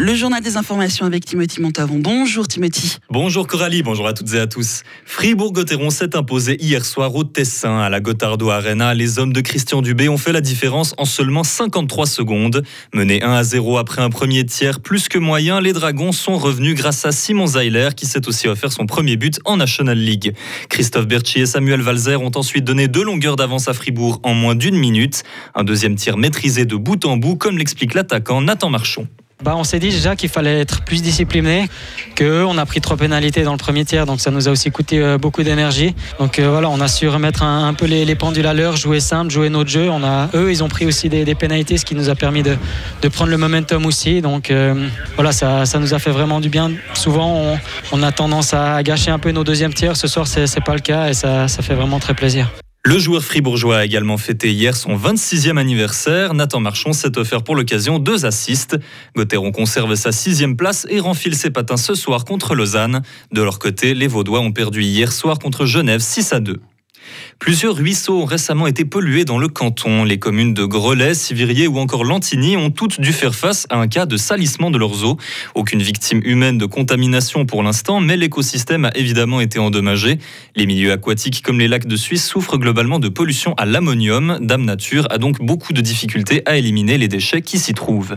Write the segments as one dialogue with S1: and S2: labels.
S1: Le journal des informations avec Timothy Montavon. Bonjour Timothy.
S2: Bonjour Coralie, bonjour à toutes et à tous. Fribourg-Gotteron s'est imposé hier soir au Tessin à la Gottardo Arena. Les hommes de Christian Dubé ont fait la différence en seulement 53 secondes. Menés 1 à 0 après un premier tiers plus que moyen, les Dragons sont revenus grâce à Simon Zeiler qui s'est aussi offert son premier but en National League. Christophe Berchi et Samuel Valzer ont ensuite donné deux longueurs d'avance à Fribourg en moins d'une minute. Un deuxième tir maîtrisé de bout en bout comme l'explique l'attaquant Nathan Marchon.
S3: Bah, on s'est dit déjà qu'il fallait être plus discipliné, qu'on a pris trois pénalités dans le premier tiers, donc ça nous a aussi coûté euh, beaucoup d'énergie. Donc euh, voilà, on a su remettre un, peu les, pendules à l'heure, jouer simple, jouer notre jeu. On a, eux, ils ont pris aussi des, pénalités, ce qui nous a permis de, prendre le momentum aussi. Donc euh, voilà, ça, nous a fait vraiment du bien. Souvent, on, a tendance à gâcher un peu nos deuxièmes tiers. Ce soir, c'est pas le cas et ça, ça fait vraiment très plaisir.
S2: Le joueur fribourgeois a également fêté hier son 26e anniversaire. Nathan Marchon s'est offert pour l'occasion deux assists. Gauthieron conserve sa sixième place et renfile ses patins ce soir contre Lausanne. De leur côté, les Vaudois ont perdu hier soir contre Genève 6 à 2. Plusieurs ruisseaux ont récemment été pollués dans le canton. Les communes de Grelais, Sivirier ou encore Lantigny ont toutes dû faire face à un cas de salissement de leurs eaux. Aucune victime humaine de contamination pour l'instant, mais l'écosystème a évidemment été endommagé. Les milieux aquatiques comme les lacs de Suisse souffrent globalement de pollution à l'ammonium. Dame Nature a donc beaucoup de difficultés à éliminer les déchets qui s'y trouvent.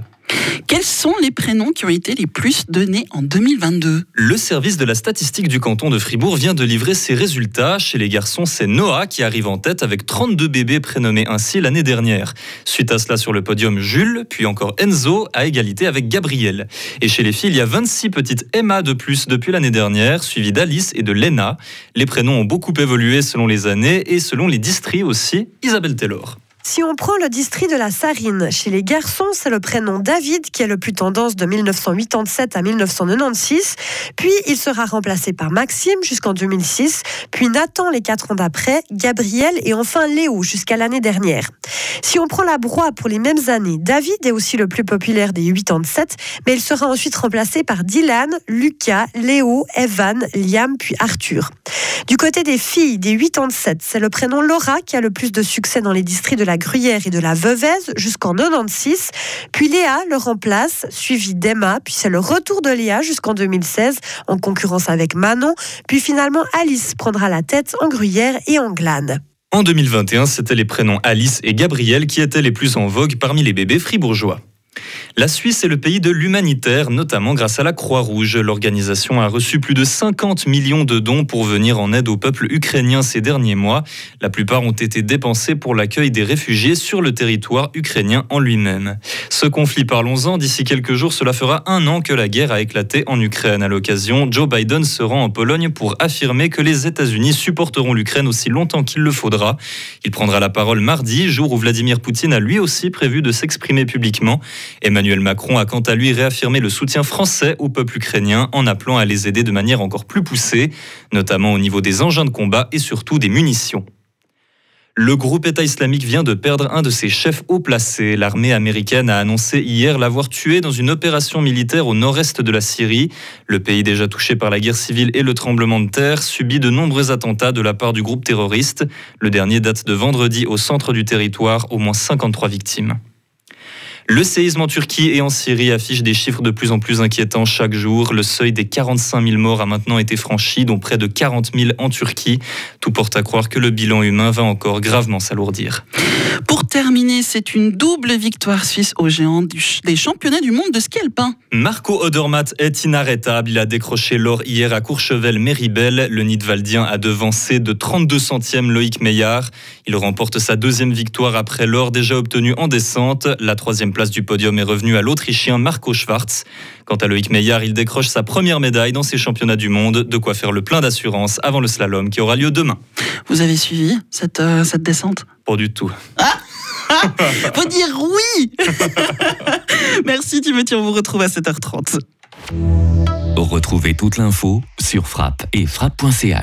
S1: Quels sont les prénoms qui ont été les plus donnés en 2022
S2: Le service de la statistique du canton de Fribourg vient de livrer ses résultats. Chez les garçons, c'est Noah qui arrive en tête avec 32 bébés prénommés ainsi l'année dernière. Suite à cela sur le podium, Jules, puis encore Enzo, à égalité avec Gabriel. Et chez les filles, il y a 26 petites Emma de plus depuis l'année dernière, suivies d'Alice et de Lena. Les prénoms ont beaucoup évolué selon les années et selon les districts aussi. Isabelle Taylor.
S4: Si on prend le district de la Sarine, chez les garçons, c'est le prénom David qui est le plus tendance de 1987 à 1996. Puis il sera remplacé par Maxime jusqu'en 2006, puis Nathan les quatre ans d'après, Gabriel et enfin Léo jusqu'à l'année dernière. Si on prend la broie pour les mêmes années, David est aussi le plus populaire des 87, mais il sera ensuite remplacé par Dylan, Lucas, Léo, Evan, Liam puis Arthur. Du côté des filles des 87, c'est le prénom Laura qui a le plus de succès dans les districts de la Gruyère et de la Veuvez jusqu'en 96. Puis Léa le remplace, suivi d'Emma. Puis c'est le retour de Léa jusqu'en 2016 en concurrence avec Manon. Puis finalement Alice prendra la tête en Gruyère et en Glane.
S2: En 2021, c'était les prénoms Alice et Gabriel qui étaient les plus en vogue parmi les bébés fribourgeois. La Suisse est le pays de l'humanitaire, notamment grâce à la Croix-Rouge. L'organisation a reçu plus de 50 millions de dons pour venir en aide au peuple ukrainien ces derniers mois. La plupart ont été dépensés pour l'accueil des réfugiés sur le territoire ukrainien en lui-même. Ce conflit, parlons-en, d'ici quelques jours, cela fera un an que la guerre a éclaté en Ukraine. À l'occasion, Joe Biden se rend en Pologne pour affirmer que les États-Unis supporteront l'Ukraine aussi longtemps qu'il le faudra. Il prendra la parole mardi, jour où Vladimir Poutine a lui aussi prévu de s'exprimer publiquement. Macron a quant à lui réaffirmé le soutien français au peuple ukrainien en appelant à les aider de manière encore plus poussée, notamment au niveau des engins de combat et surtout des munitions. Le groupe État islamique vient de perdre un de ses chefs haut placés. L'armée américaine a annoncé hier l'avoir tué dans une opération militaire au nord-est de la Syrie. Le pays déjà touché par la guerre civile et le tremblement de terre subit de nombreux attentats de la part du groupe terroriste. Le dernier date de vendredi au centre du territoire, au moins 53 victimes. Le séisme en Turquie et en Syrie affiche des chiffres de plus en plus inquiétants chaque jour. Le seuil des 45 000 morts a maintenant été franchi, dont près de 40 000 en Turquie. Tout porte à croire que le bilan humain va encore gravement s'alourdir.
S1: Pour terminer, c'est une double victoire suisse aux géants des championnats du monde de ski alpin.
S2: Marco Odermatt est inarrêtable. Il a décroché l'or hier à Courchevel-Méribel. Le Nidwaldien a devancé de 32 centièmes Loïc Meillard. Il remporte sa deuxième victoire après l'or déjà obtenu en descente. La troisième place du podium est revenue à l'Autrichien Marco Schwarz. Quant à Loïc Meillard, il décroche sa première médaille dans ces championnats du monde. De quoi faire le plein d'assurance avant le slalom qui aura lieu demain.
S1: Vous avez suivi cette, euh, cette descente?
S2: Pas du tout.
S1: Ah Faut dire oui Merci Timothy, on vous retrouve à 7h30.
S5: Retrouvez toute l'info sur frappe et frappe.ch.